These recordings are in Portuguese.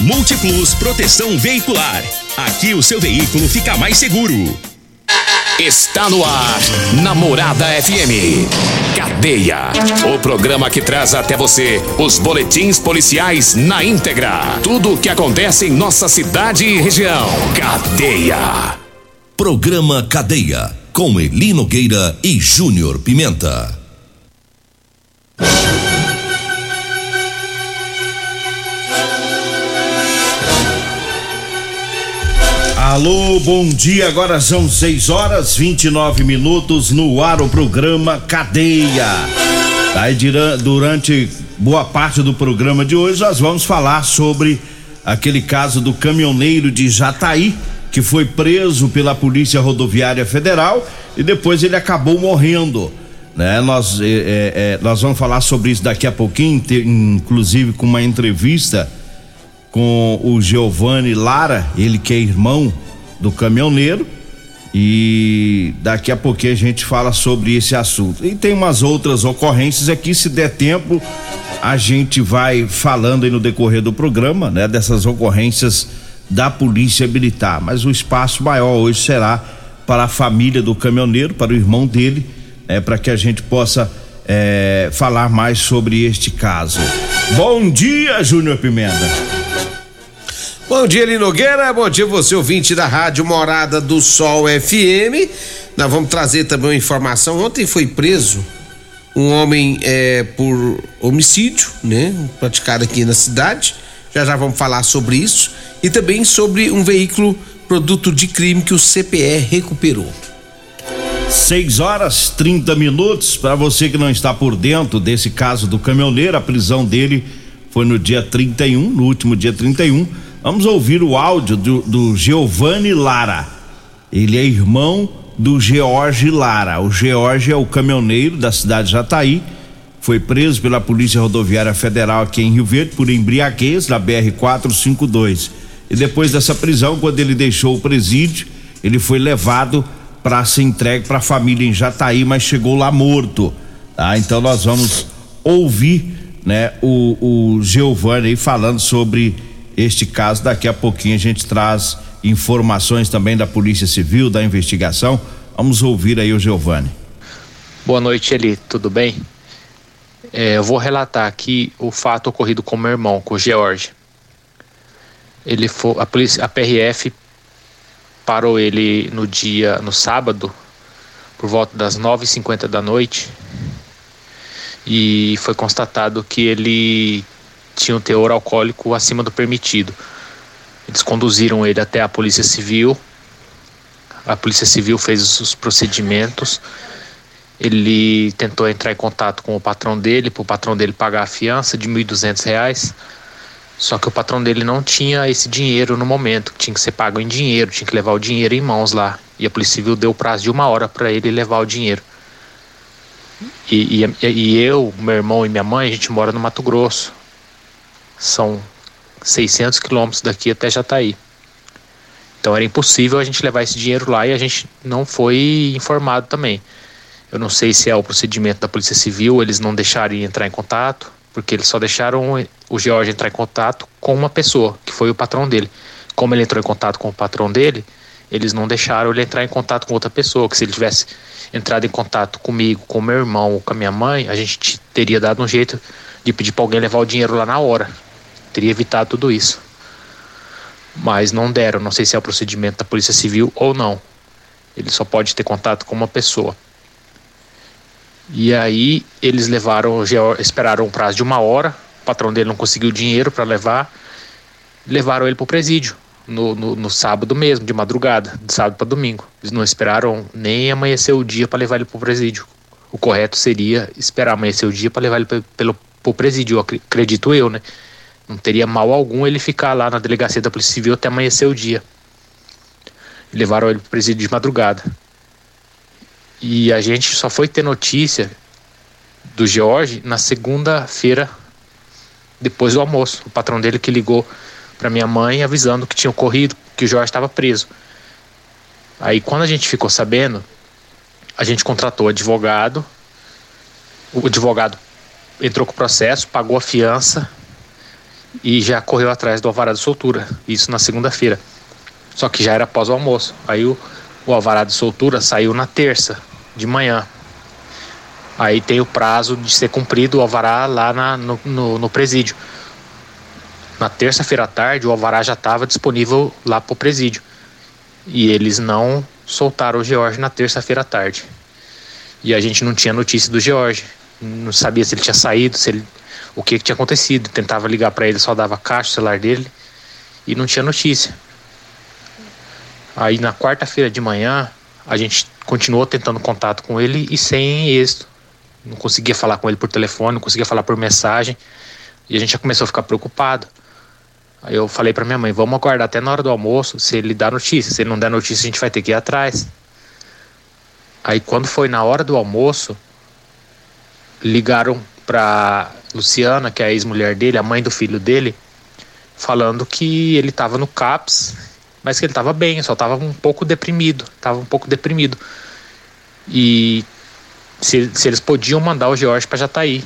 Multiplus Proteção Veicular. Aqui o seu veículo fica mais seguro. Está no ar, Namorada FM. Cadeia. O programa que traz até você os boletins policiais na íntegra. Tudo o que acontece em nossa cidade e região. Cadeia. Programa Cadeia. Com Elino Gueira e Júnior Pimenta. Alô, bom dia. Agora são 6 horas 29 minutos no ar o programa Cadeia. Aí durante boa parte do programa de hoje nós vamos falar sobre aquele caso do caminhoneiro de Jataí que foi preso pela Polícia Rodoviária Federal e depois ele acabou morrendo. Né? Nós, é, é nós vamos falar sobre isso daqui a pouquinho, inclusive com uma entrevista com o Giovanni Lara, ele que é irmão do caminhoneiro. E daqui a pouquinho a gente fala sobre esse assunto. E tem umas outras ocorrências aqui, se der tempo, a gente vai falando aí no decorrer do programa, né, dessas ocorrências da Polícia Militar. Mas o espaço maior hoje será para a família do caminhoneiro, para o irmão dele, né, para que a gente possa é, falar mais sobre este caso. Bom dia, Júnior Pimenta. Bom dia, Lino Nogueira. Bom dia, você ouvinte da Rádio Morada do Sol FM. Nós vamos trazer também uma informação. Ontem foi preso um homem é, por homicídio, né? Praticado aqui na cidade. Já já vamos falar sobre isso. E também sobre um veículo produto de crime que o CPE recuperou. 6 horas 30 minutos. Para você que não está por dentro desse caso do caminhoneiro, a prisão dele foi no dia 31, no último dia 31 Vamos ouvir o áudio do, do Giovanni Lara. Ele é irmão do George Lara. O George é o caminhoneiro da cidade de Jataí. Foi preso pela Polícia Rodoviária Federal aqui em Rio Verde por embriaguez na BR 452. E depois dessa prisão, quando ele deixou o presídio, ele foi levado para ser entregue para a família em Jataí, mas chegou lá morto. Tá? Então nós vamos ouvir, né, o, o Giovanni falando sobre este caso. Daqui a pouquinho a gente traz informações também da Polícia Civil, da investigação. Vamos ouvir aí o Giovanni. Boa noite, Eli. Tudo bem? É, eu vou relatar aqui o fato ocorrido com meu irmão, com o George. Ele foi, a polícia, a PRF parou ele no dia, no sábado, por volta das 9h50 da noite, e foi constatado que ele tinha um teor alcoólico acima do permitido. Eles conduziram ele até a Polícia Civil. A Polícia Civil fez os procedimentos. Ele tentou entrar em contato com o patrão dele, para o patrão dele pagar a fiança de R$ 1.200. Só que o patrão dele não tinha esse dinheiro no momento, tinha que ser pago em dinheiro, tinha que levar o dinheiro em mãos lá. E a Polícia Civil deu prazo de uma hora para ele levar o dinheiro. E, e, e, eu, meu irmão e minha mãe, a gente mora no Mato Grosso. São 600 quilômetros daqui até Jataí. Então era impossível a gente levar esse dinheiro lá e a gente não foi informado também. Eu não sei se é o procedimento da Polícia Civil, eles não deixaram entrar em contato, porque eles só deixaram o George entrar em contato com uma pessoa, que foi o patrão dele. Como ele entrou em contato com o patrão dele, eles não deixaram ele entrar em contato com outra pessoa, que se ele tivesse entrado em contato comigo, com meu irmão ou com a minha mãe, a gente teria dado um jeito de pedir para alguém levar o dinheiro lá na hora teria evitado tudo isso. Mas não deram, não sei se é o procedimento da Polícia Civil ou não. Ele só pode ter contato com uma pessoa. E aí eles levaram, esperaram um prazo de uma hora, o patrão dele não conseguiu dinheiro para levar, levaram ele para o presídio. No, no, no, sábado mesmo, de madrugada, de sábado para domingo. Eles não esperaram nem amanhecer o dia para levar ele para o presídio. O correto seria esperar amanhecer o dia para levar ele para o presídio, acredito eu, né? Não teria mal algum ele ficar lá na delegacia da Polícia Civil até amanhecer o dia. levaram ele para presídio de madrugada. E a gente só foi ter notícia do George na segunda-feira, depois do almoço. O patrão dele que ligou para minha mãe avisando que tinha ocorrido, que o Jorge estava preso. Aí quando a gente ficou sabendo, a gente contratou advogado. O advogado entrou com o processo, pagou a fiança e já correu atrás do alvará de soltura. Isso na segunda-feira. Só que já era após o almoço. Aí o, o alvará de soltura saiu na terça de manhã. Aí tem o prazo de ser cumprido o alvará lá na, no, no, no presídio. Na terça-feira à tarde, o alvará já estava disponível lá para o presídio. E eles não soltaram o George na terça-feira à tarde. E a gente não tinha notícia do George. Não sabia se ele tinha saído, se ele, o que, que tinha acontecido. Tentava ligar para ele, só dava caixa o celular dele e não tinha notícia. Aí na quarta-feira de manhã, a gente continuou tentando contato com ele e sem êxito. Não conseguia falar com ele por telefone, não conseguia falar por mensagem. E a gente já começou a ficar preocupado. Aí eu falei para minha mãe, vamos aguardar até na hora do almoço, se ele dá notícia. Se ele não der notícia, a gente vai ter que ir atrás. Aí quando foi na hora do almoço, ligaram para Luciana, que é a ex-mulher dele, a mãe do filho dele, falando que ele estava no CAPS, mas que ele estava bem, só estava um pouco deprimido, estava um pouco deprimido. E se, se eles podiam mandar o George para Jataí.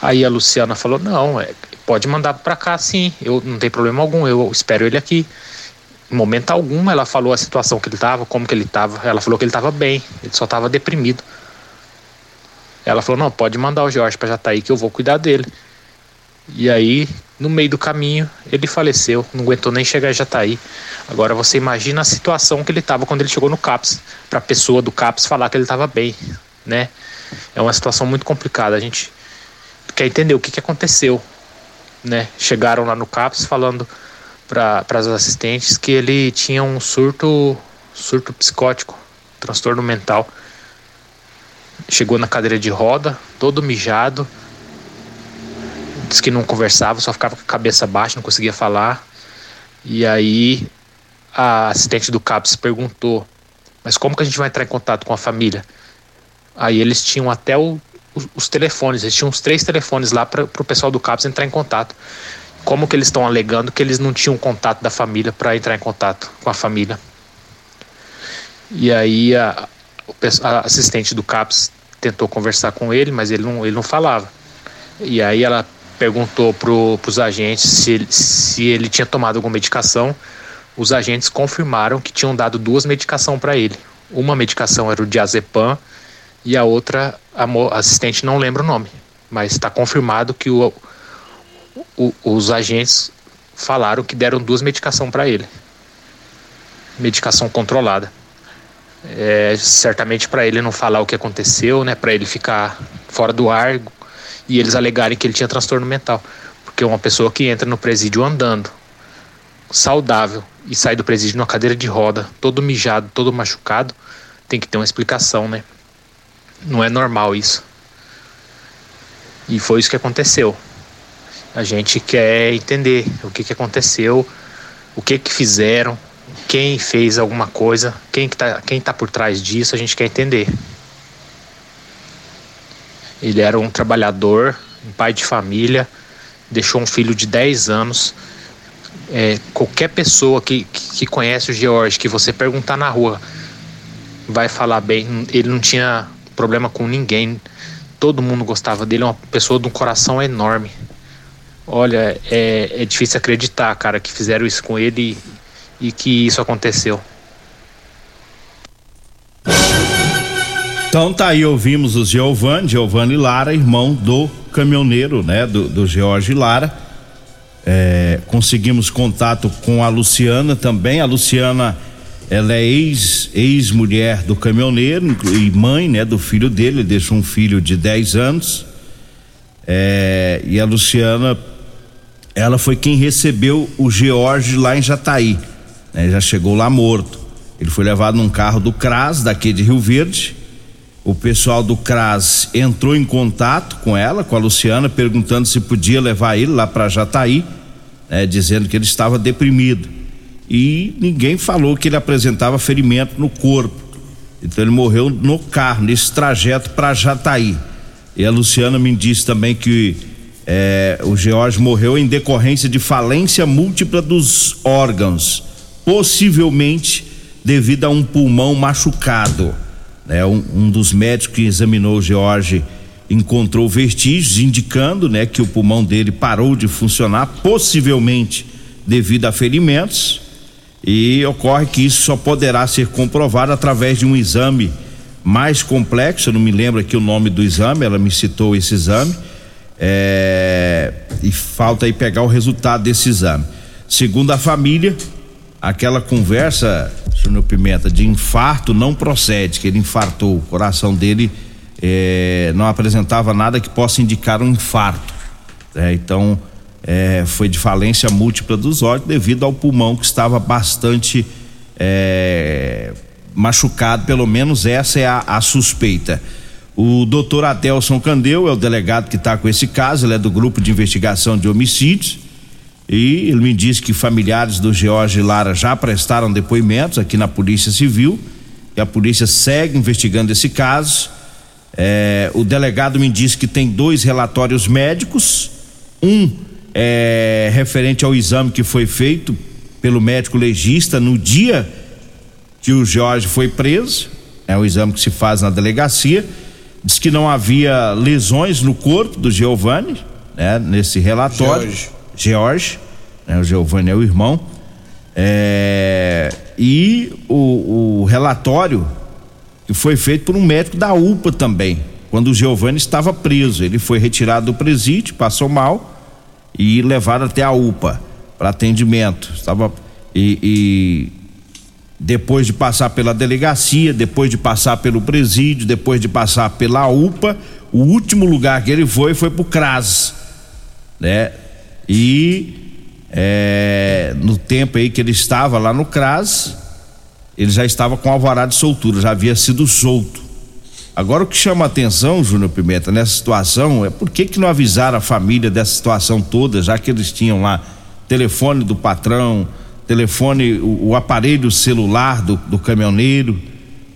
Aí a Luciana falou: "Não, é, Pode mandar para cá, sim. Eu não tem problema algum. Eu espero ele aqui. Em momento algum, ela falou a situação que ele estava, como que ele estava. Ela falou que ele estava bem. Ele só estava deprimido. Ela falou: não, pode mandar o Jorge para Jataí que eu vou cuidar dele. E aí, no meio do caminho, ele faleceu. Não aguentou nem chegar em Jataí. Agora você imagina a situação que ele estava quando ele chegou no CAPS. Para a pessoa do CAPS falar que ele estava bem, né? É uma situação muito complicada. A gente quer entender o que, que aconteceu né, chegaram lá no CAPS falando para as assistentes que ele tinha um surto, surto psicótico, transtorno mental. Chegou na cadeira de roda, todo mijado, disse que não conversava, só ficava com a cabeça baixa, não conseguia falar. E aí a assistente do CAPS perguntou: Mas como que a gente vai entrar em contato com a família? Aí eles tinham até o os, os telefones, eles tinham uns três telefones lá para o pessoal do CAPS entrar em contato. Como que eles estão alegando que eles não tinham contato da família para entrar em contato com a família? E aí a, a assistente do CAPS tentou conversar com ele, mas ele não, ele não falava. E aí ela perguntou para os agentes se se ele tinha tomado alguma medicação. Os agentes confirmaram que tinham dado duas medicações para ele. Uma medicação era o diazepam e a outra a assistente não lembra o nome, mas está confirmado que o, o, os agentes falaram que deram duas medicações para ele, medicação controlada. É, certamente para ele não falar o que aconteceu, né, para ele ficar fora do ar e eles alegarem que ele tinha transtorno mental, porque uma pessoa que entra no presídio andando, saudável e sai do presídio numa cadeira de roda, todo mijado, todo machucado, tem que ter uma explicação, né? Não é normal isso. E foi isso que aconteceu. A gente quer entender o que, que aconteceu, o que que fizeram, quem fez alguma coisa, quem que tá, quem tá por trás disso, a gente quer entender. Ele era um trabalhador, um pai de família, deixou um filho de 10 anos. É, qualquer pessoa que, que conhece o George, que você perguntar na rua, vai falar bem. Ele não tinha problema com ninguém. Todo mundo gostava dele, é uma pessoa de um coração enorme. Olha, é, é difícil acreditar, cara, que fizeram isso com ele e, que isso aconteceu. Então tá aí, ouvimos o Giovanni, Giovanni Lara, irmão do caminhoneiro, né, do, do George Lara. É, conseguimos contato com a Luciana também. A Luciana ela é ex, ex-mulher do caminhoneiro e mãe, né, do filho dele, ele deixou um filho de 10 anos. É, e a Luciana, ela foi quem recebeu o George lá em Jataí, né, já chegou lá morto. Ele foi levado num carro do CRAS, daqui de Rio Verde, o pessoal do CRAS entrou em contato com ela, com a Luciana, perguntando se podia levar ele lá para Jataí, né, dizendo que ele estava deprimido. E ninguém falou que ele apresentava ferimento no corpo. Então ele morreu no carro, nesse trajeto para Jataí. E a Luciana me disse também que é, o George morreu em decorrência de falência múltipla dos órgãos, possivelmente devido a um pulmão machucado. Né? Um, um, dos médicos que examinou o George encontrou vestígios indicando né, que o pulmão dele parou de funcionar, possivelmente devido a ferimentos. E ocorre que isso só poderá ser comprovado através de um exame mais complexo. Eu não me lembro aqui o nome do exame, ela me citou esse exame é, e falta aí pegar o resultado desse exame. Segundo a família, aquela conversa, Júnior Pimenta, de infarto não procede, que ele infartou, o coração dele é, não apresentava nada que possa indicar um infarto. É, então, é, foi de falência múltipla dos olhos devido ao pulmão que estava bastante é, machucado, pelo menos essa é a, a suspeita. O doutor Adelson Candeu é o delegado que está com esse caso, ele é do grupo de investigação de homicídios. E ele me disse que familiares do George Lara já prestaram depoimentos aqui na Polícia Civil e a polícia segue investigando esse caso. É, o delegado me disse que tem dois relatórios médicos, um é referente ao exame que foi feito pelo médico legista no dia que o Jorge foi preso, é o exame que se faz na delegacia diz que não havia lesões no corpo do Giovanni, né? Nesse relatório. George. George né? O Giovanni é o irmão. É, e o, o, relatório que foi feito por um médico da UPA também, quando o Giovanni estava preso. Ele foi retirado do presídio, passou mal e levado até a UPA para atendimento. Estava e, e depois de passar pela delegacia, depois de passar pelo presídio, depois de passar pela UPA, o último lugar que ele foi foi pro CRAS, né? E é, no tempo aí que ele estava lá no CRAS, ele já estava com alvará de soltura, já havia sido solto. Agora o que chama a atenção, Júnior Pimenta, nessa situação é por que que não avisaram a família dessa situação toda, já que eles tinham lá telefone do patrão, telefone, o, o aparelho celular do, do, caminhoneiro,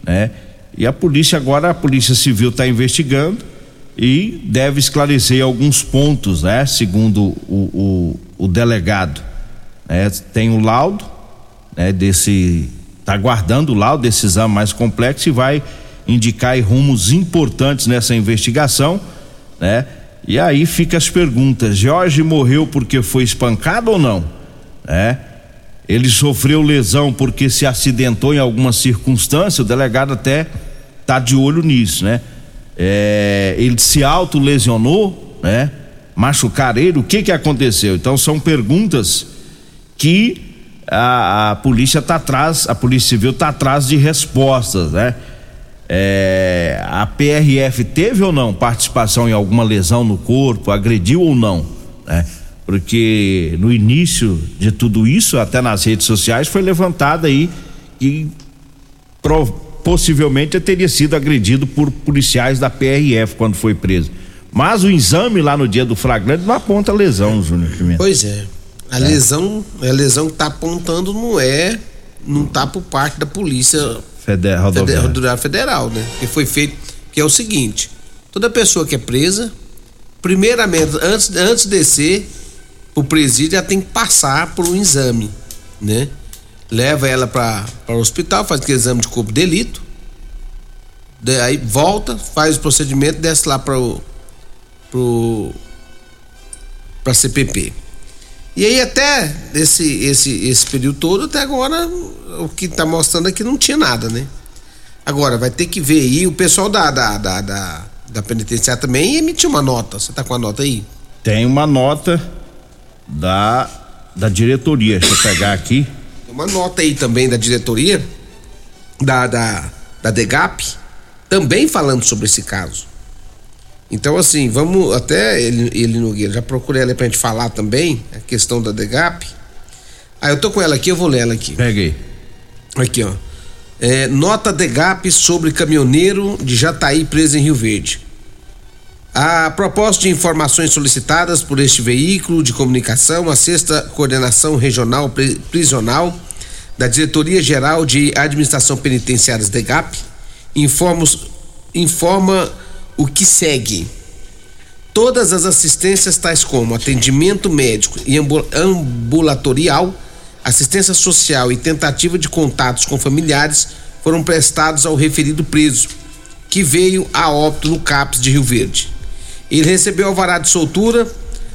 né? E a polícia agora, a polícia civil está investigando e deve esclarecer alguns pontos, né? Segundo o, o, o delegado, né? Tem o laudo, né? Desse, está guardando o laudo desse exame mais complexo e vai indicar rumos importantes nessa investigação, né? E aí fica as perguntas: Jorge morreu porque foi espancado ou não? É? Ele sofreu lesão porque se acidentou em alguma circunstância, o delegado até tá de olho nisso, né? É, ele se autolesionou, né? Machucar ele, o que que aconteceu? Então são perguntas que a, a polícia tá atrás, a polícia civil tá atrás de respostas, né? É, a PRF teve ou não participação em alguma lesão no corpo, agrediu ou não, né? porque no início de tudo isso, até nas redes sociais, foi levantada aí que possivelmente teria sido agredido por policiais da PRF quando foi preso. Mas o exame lá no dia do flagrante não aponta lesão, Júnior Pimenta. Pois é. A é. lesão, a lesão que está apontando não é, não tá por parte da polícia Federal, rodoviária federal, né? Que foi feito, que é o seguinte: toda pessoa que é presa, primeiramente, antes, antes de descer, o presídio já tem que passar por um exame, né? Leva ela para o hospital, faz aquele exame de corpo de delito, aí volta, faz o procedimento, desce lá para o para CPP. E aí até esse, esse, esse período todo, até agora, o que está mostrando aqui não tinha nada, né? Agora, vai ter que ver aí, o pessoal da, da, da, da, da penitenciária também emitiu uma nota. Você tá com a nota aí? Tem uma nota da, da diretoria. Deixa eu pegar aqui. Uma nota aí também da diretoria, da, da, da DEGAP, também falando sobre esse caso. Então, assim, vamos até ele, ele Nogueira, já procurei ela pra gente falar também, a questão da DEGAP. Ah, eu tô com ela aqui, eu vou ler ela aqui. Peguei. Aqui, ó. É, nota de GAP sobre caminhoneiro de Jataí preso em Rio Verde. A propósito de informações solicitadas por este veículo de comunicação, a sexta coordenação regional prisional da Diretoria Geral de Administração Penitenciárias DEGAP informa, informa o que segue. Todas as assistências, tais como atendimento médico e ambulatorial, assistência social e tentativa de contatos com familiares, foram prestados ao referido preso, que veio a óbito no CAPS de Rio Verde. Ele recebeu alvará de soltura,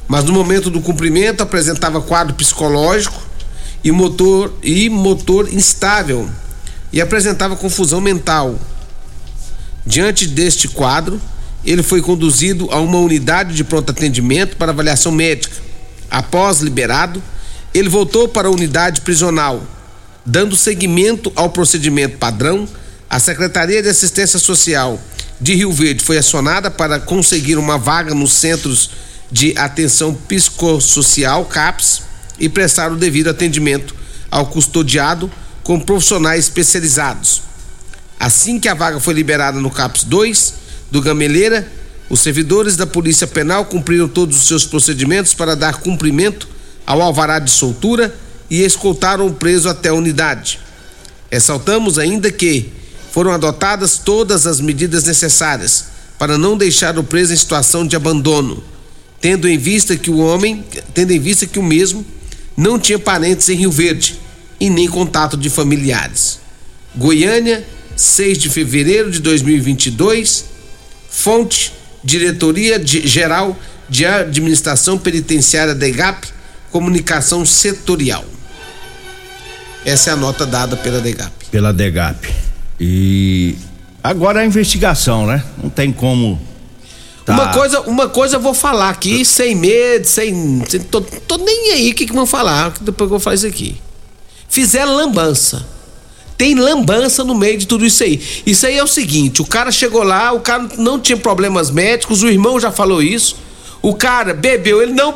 mas no momento do cumprimento apresentava quadro psicológico e motor e motor instável e apresentava confusão mental. Diante deste quadro, ele foi conduzido a uma unidade de pronto atendimento para avaliação médica. Após liberado, ele voltou para a unidade prisional, dando seguimento ao procedimento padrão. A Secretaria de Assistência Social de Rio Verde foi acionada para conseguir uma vaga nos centros de atenção psicossocial CAPS e prestar o devido atendimento ao custodiado com profissionais especializados. Assim que a vaga foi liberada no CAPS 2 do Gameleira, os servidores da Polícia Penal cumpriram todos os seus procedimentos para dar cumprimento ao alvará de soltura e escoltaram o preso até a unidade. Ressaltamos ainda que foram adotadas todas as medidas necessárias para não deixar o preso em situação de abandono, tendo em vista que o homem, tendo em vista que o mesmo não tinha parentes em Rio Verde e nem contato de familiares. Goiânia, 6 de fevereiro de 2022. Fonte: Diretoria de Geral de Administração Penitenciária da EGAP, Comunicação Setorial. Essa é a nota dada pela DEGAP. Pela DEGAP. E agora a investigação, né? Não tem como. Tá... Uma coisa, uma coisa eu vou falar aqui, sem medo, sem. sem tô, tô, nem aí o que, que vão falar depois que eu vou fazer isso aqui. Fizeram lambança. Tem lambança no meio de tudo isso aí. Isso aí é o seguinte: o cara chegou lá, o cara não tinha problemas médicos, o irmão já falou isso. O cara bebeu, ele não.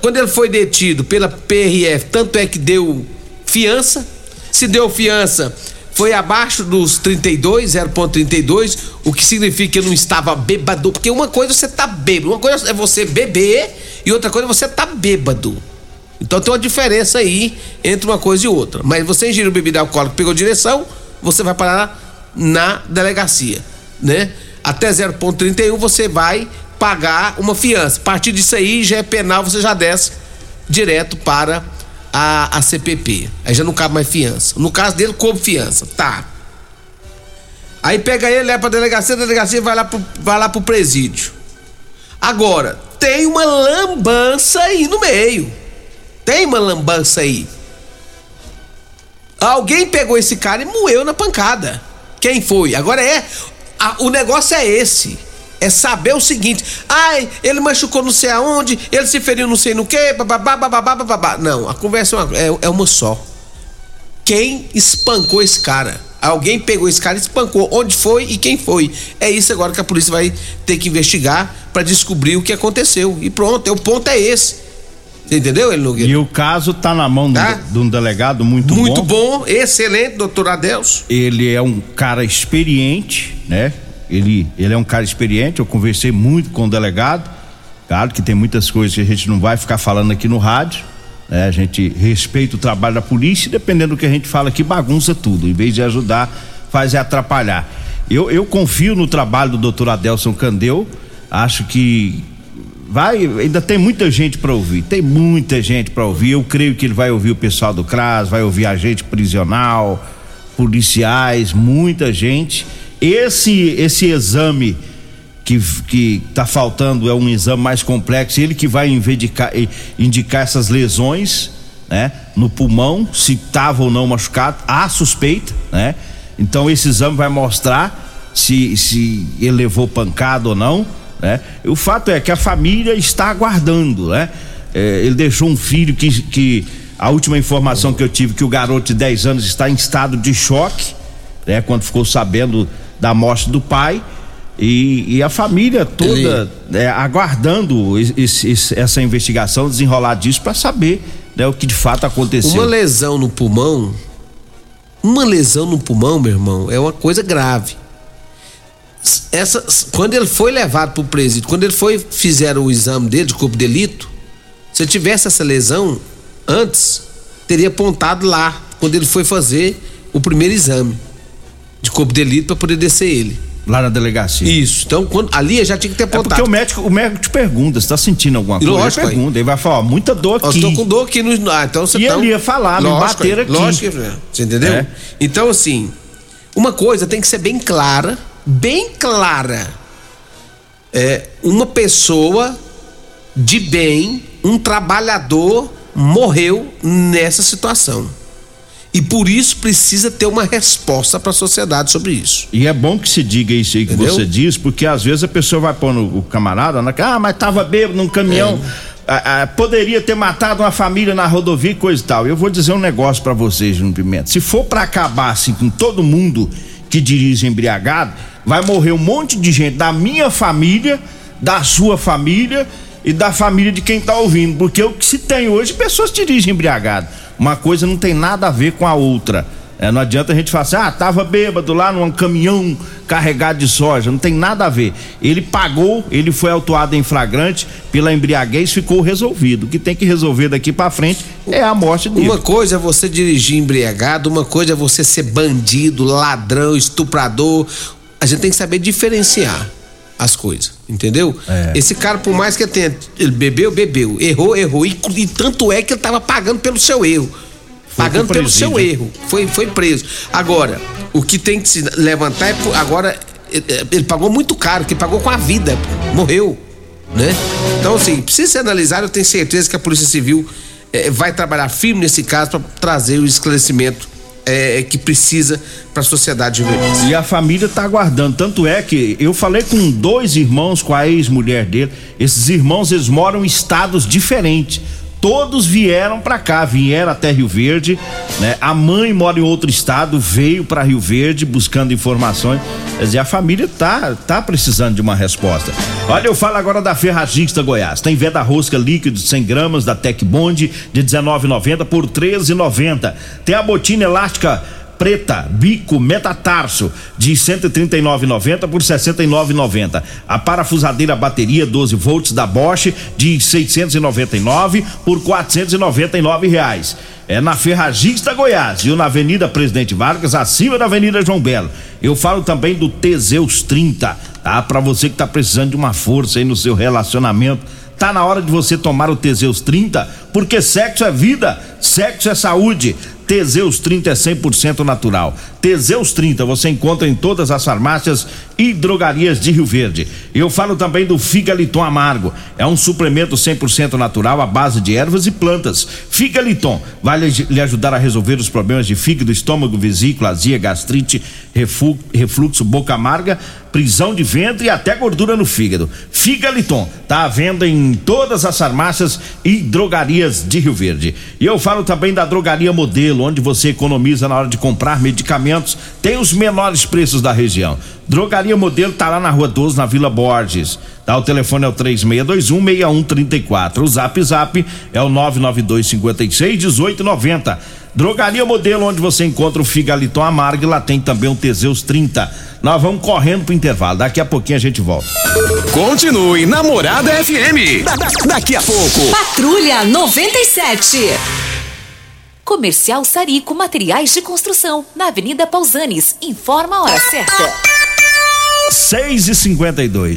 Quando ele foi detido pela PRF, tanto é que deu fiança. Se deu fiança, foi abaixo dos 32, 0.32, o que significa que eu não estava bêbado, porque uma coisa é você tá bêbado, uma coisa é você beber e outra coisa é você tá bêbado. Então tem uma diferença aí entre uma coisa e outra. Mas você ingeriu bebida alcoólica, pegou direção, você vai parar na delegacia, né? Até 0.31 você vai pagar uma fiança. A partir disso aí já é penal, você já desce direto para a, a CPP. Aí já não cabe mais fiança. No caso dele, coube fiança. Tá. Aí pega ele, leva pra delegacia, a delegacia vai lá pro, vai lá pro presídio. Agora, tem uma lambança aí no meio. Tem uma lambança aí. Alguém pegou esse cara e moeu na pancada. Quem foi? Agora é. A, o negócio é esse é saber o seguinte: ai, ele machucou não sei aonde, ele se feriu não sei no que, bababá, bababá, bababá. Não, a conversa é uma, é, é uma só. Quem espancou esse cara? Alguém pegou esse cara e espancou. Onde foi e quem foi? É isso agora que a polícia vai ter que investigar para descobrir o que aconteceu. E pronto, é, o ponto é esse. Você entendeu, ele Nogueira? E o caso tá na mão tá? de um delegado muito, muito bom. Muito bom, excelente, doutor Adelso. Ele é um cara experiente, né? Ele, ele é um cara experiente, eu conversei muito com o delegado. Claro que tem muitas coisas que a gente não vai ficar falando aqui no rádio. Né? A gente respeita o trabalho da polícia e dependendo do que a gente fala aqui, bagunça tudo. Em vez de ajudar, faz é atrapalhar. Eu, eu confio no trabalho do doutor Adelson Candeu. Acho que vai, ainda tem muita gente para ouvir. Tem muita gente para ouvir. Eu creio que ele vai ouvir o pessoal do CRAS, vai ouvir agente prisional, policiais, muita gente esse esse exame que que está faltando é um exame mais complexo, ele que vai indicar, indicar essas lesões, né, no pulmão, se estava ou não machucado, há suspeita, né? Então esse exame vai mostrar se se ele levou pancada ou não, né? O fato é que a família está aguardando, né? É, ele deixou um filho que, que a última informação que eu tive que o garoto de 10 anos está em estado de choque, né? Quando ficou sabendo da morte do pai e, e a família toda Ele... é, aguardando esse, esse, essa investigação, desenrolar disso para saber né, o que de fato aconteceu. Uma lesão no pulmão Uma lesão no pulmão, meu irmão, é uma coisa grave. Essa, quando ele foi levado para o presídio, quando ele foi fizeram o exame dele de corpo de delito, se ele tivesse essa lesão antes, teria apontado lá quando ele foi fazer o primeiro exame de corpo de delito para poder descer ele. Lá na delegacia. Isso. Então, quando, ali já tinha que ter apontado. É porque o médico, o médico te pergunta, você tá sentindo alguma coisa? Lógico, ele pergunta, ele vai falar, ó, muita dor aqui. Eu tô com dor aqui no. Ah, então você E tá... ele ia falar, me lógico, bater aqui. Lógico, você entendeu? É. Então, assim, uma coisa tem que ser bem clara, bem clara. É, uma pessoa de bem, um trabalhador, morreu nessa situação. E por isso precisa ter uma resposta para a sociedade sobre isso. E é bom que se diga isso aí que Entendeu? você diz, porque às vezes a pessoa vai pôr no, o camarada, na, ah, mas tava bêbado num caminhão, É. ah, ah, poderia ter matado uma família na rodovia e coisa e tal. Eu vou dizer um negócio pra vocês, Júnior Pimenta. Se for pra acabar assim com todo mundo que dirige embriagado, vai morrer um monte de gente da minha família, da sua família e da família de quem tá ouvindo, porque o que se tem hoje, pessoas dirigem embriagado. Uma coisa não tem nada a ver com a outra. É, não adianta a gente falar assim, ah, tava bêbado lá num caminhão carregado de soja. Não tem nada a ver. Ele pagou, ele foi autuado em flagrante pela embriaguez, ficou resolvido. O que tem que resolver daqui pra frente é a morte dele. Uma coisa é você dirigir embriagado, uma coisa é você ser bandido, ladrão, estuprador. A gente tem que saber diferenciar as coisas, entendeu? É. Esse cara, por mais que ele tenha. Ele bebeu, bebeu. Errou, errou. E, e tanto é que ele tava pagando pelo seu erro. Foi pagando pelo seu erro. Foi, foi preso. Agora, o que tem que se levantar é. por- Agora, ele, ele pagou muito caro, que pagou com a vida. Morreu. Né? Então, assim, precisa ser analisado. Eu tenho certeza que a Polícia Civil eh, vai trabalhar firme nesse caso para trazer o esclarecimento eh, que precisa para a sociedade juvenil. E a família tá aguardando. Tanto é que eu falei com dois irmãos, com a ex-mulher dele. Esses irmãos, eles moram em estados diferentes. Todos vieram pra cá, vieram até Rio Verde, né? A mãe mora em outro estado, veio pra Rio Verde buscando informações. Quer dizer, a família tá, tá precisando de uma resposta. Olha, eu falo agora da Ferragista Goiás. Tem veda rosca líquido de 100 gramas da Tec Bond de 19,90 por 13,90. Tem a botina elástica preta, bico, metatarso de 139,90 por 69,90. A parafusadeira bateria 12 volts da Bosch de 699 por 499 reais. É na Ferragista Goiás, viu? Na Avenida Presidente Vargas, acima da Avenida João Belo. Eu falo também do Teseus 30, tá? Para você que tá precisando de uma força aí no seu relacionamento. Tá na hora de você tomar o Teseus 30, porque sexo é vida, sexo é saúde. Teseus 30 é 100% natural. Teseus 30 você encontra em todas as farmácias e drogarias de Rio Verde. Eu falo também do Figaliton Amargo. É um suplemento 100% natural à base de ervas e plantas. Figaliton vai lhe ajudar a resolver os problemas de fígado, estômago, vesícula, azia, gastrite, refluxo, boca amarga, prisão de ventre e até gordura no fígado. Figaliton tá à venda em todas as farmácias e drogarias de Rio Verde. E eu falo também da Drogaria Modelo, onde você economiza na hora de comprar medicamentos, tem os menores preços da região. Drogaria Modelo tá lá na Rua 12, na Vila Borges. Tá, o telefone é o 3621-6134. O zap zap é o 99256-1890. Drogaria Modelo, onde você encontra o Figaliton Amargo e lá tem também o Teseus 30. Nós vamos correndo pro intervalo. Daqui a pouquinho a gente volta. Continue Namorada FM. Da- da- daqui a pouco. Patrulha 97. Comercial Sarico Materiais de Construção, na Avenida Pausanes. Informa a hora certa. 6 e 52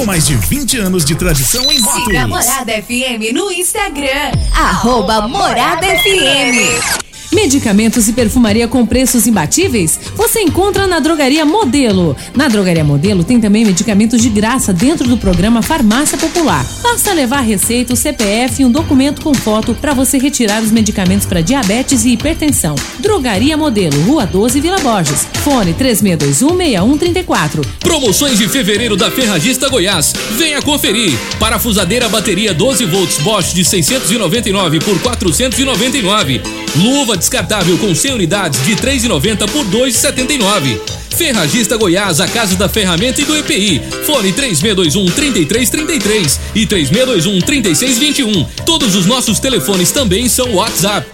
com mais de 20 anos de tradição em motos. Siga Morada FM no Instagram, arroba Morada FM. Medicamentos e perfumaria com preços imbatíveis? Você encontra na Drogaria Modelo. Na Drogaria Modelo tem também medicamentos de graça dentro do programa Farmácia Popular. Basta levar receita, o CPF e um documento com foto para você retirar os medicamentos para diabetes e hipertensão. Drogaria Modelo, Rua 12, Vila Borges. Fone 36216134. Promoções de fevereiro da Ferragista Goiás. Venha conferir. Parafusadeira bateria 12 volts Bosch de 699 por 499. Luva descartável com 100 unidades de 3,90 por 2,79. Ferragista Goiás, a casa da ferramenta e do EPI. Fone 3621 3333 e 3621 3621. Todos os nossos telefones também são WhatsApp.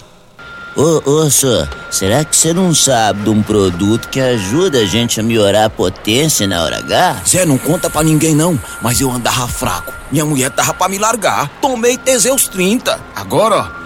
Ô, ô, senhor, será que você não sabe de um produto que ajuda a gente a melhorar a potência na hora H? Zé, não conta pra ninguém não, mas eu andava fraco. Minha mulher tava pra me largar. Tomei Teseus 30. Agora, ó,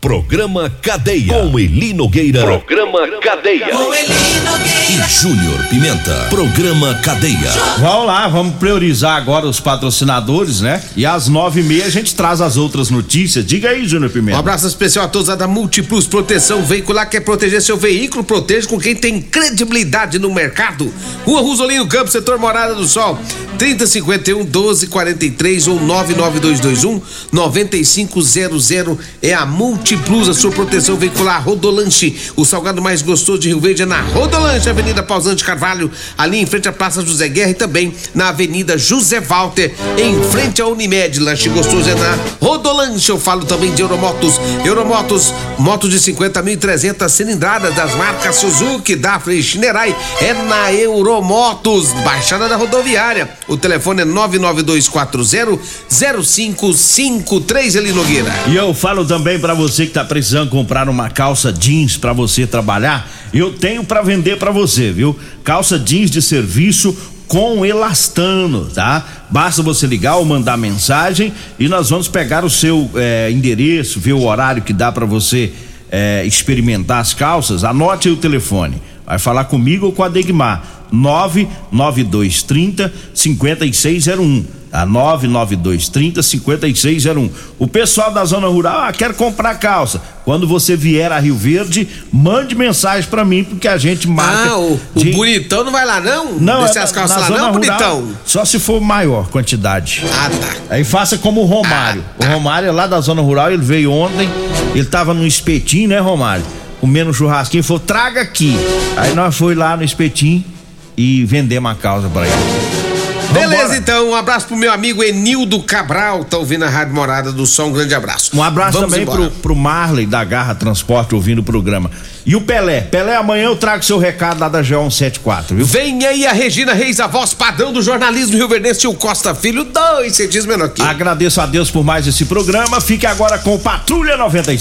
Programa Cadeia. Com Eli Nogueira. Programa Cadeia. Com Eli Nogueira. E Júnior Pimenta. Programa Cadeia. Vamos lá, vamos priorizar agora os patrocinadores, né? E às nove e meia a gente traz as outras notícias. Diga aí, Júnior Um Pimenta. abraço especial a todos da Multiplus Proteção Veicular. Quer proteger seu veículo? Proteja com quem tem credibilidade no mercado. Rua Rosolino Campos, setor Morada do Sol. 3051 1243 ou 99221 9500 é a Multiplus, a sua proteção veicular. Rodolanche, o salgado mais gostoso de Rio Verde é na Rodolanche, Avenida Pausante Carvalho, ali em frente à Praça José Guerra e também na Avenida José Walter, em frente à Unimed. Lanche gostoso é na Rodolanche. Eu falo também de Euromotos. Euromotos, motos de 50.300 cilindradas das marcas Suzuki, Dafra e Shinerai é na Euromotos, Baixada da Rodoviária. O telefone é 992400553, Eli Nogueira. E eu falo também pra você que tá precisando comprar uma calça jeans pra você trabalhar, eu tenho pra vender pra você, viu? Calça jeans de serviço com elastano, tá? Basta você ligar ou mandar mensagem e nós vamos pegar o seu eh, endereço, ver o horário que dá pra você eh, experimentar as calças. Anote aí o telefone. Vai falar comigo ou com a Degmar. 99230 5601. A 99230 5601. O pessoal da zona rural, ah, quero comprar calça. Quando você vier a Rio Verde, mande mensagem pra mim, porque a gente marca. Ah, o, o de- bonitão não vai lá não? Não, Descer é as calças lá zona não, rural, bonitão? Só se for maior quantidade. Ah, tá. Aí faça como o Romário. O Romário é lá da zona rural, ele veio ontem, ele tava no espetinho, né, Romário? Comendo um churrasquinho, falou, traga aqui. Aí nós foi lá no espetinho e vendemos a causa pra ele. Beleza, Vambora. então, um abraço pro meu amigo Enildo Cabral, tá ouvindo a Rádio Morada do Sol, um grande abraço. Um abraço Vamos também embora. pro, pro Marley da Garra Transporte ouvindo o programa. E o Pelé. Pelé, amanhã eu trago seu recado lá da G174, viu? Vem aí a Regina Reis, a voz padrão do jornalismo Rio Verdense, tio Costa Filho, dois centímetros menor eu. Agradeço a Deus por mais esse programa. Fique agora com Patrulha 97.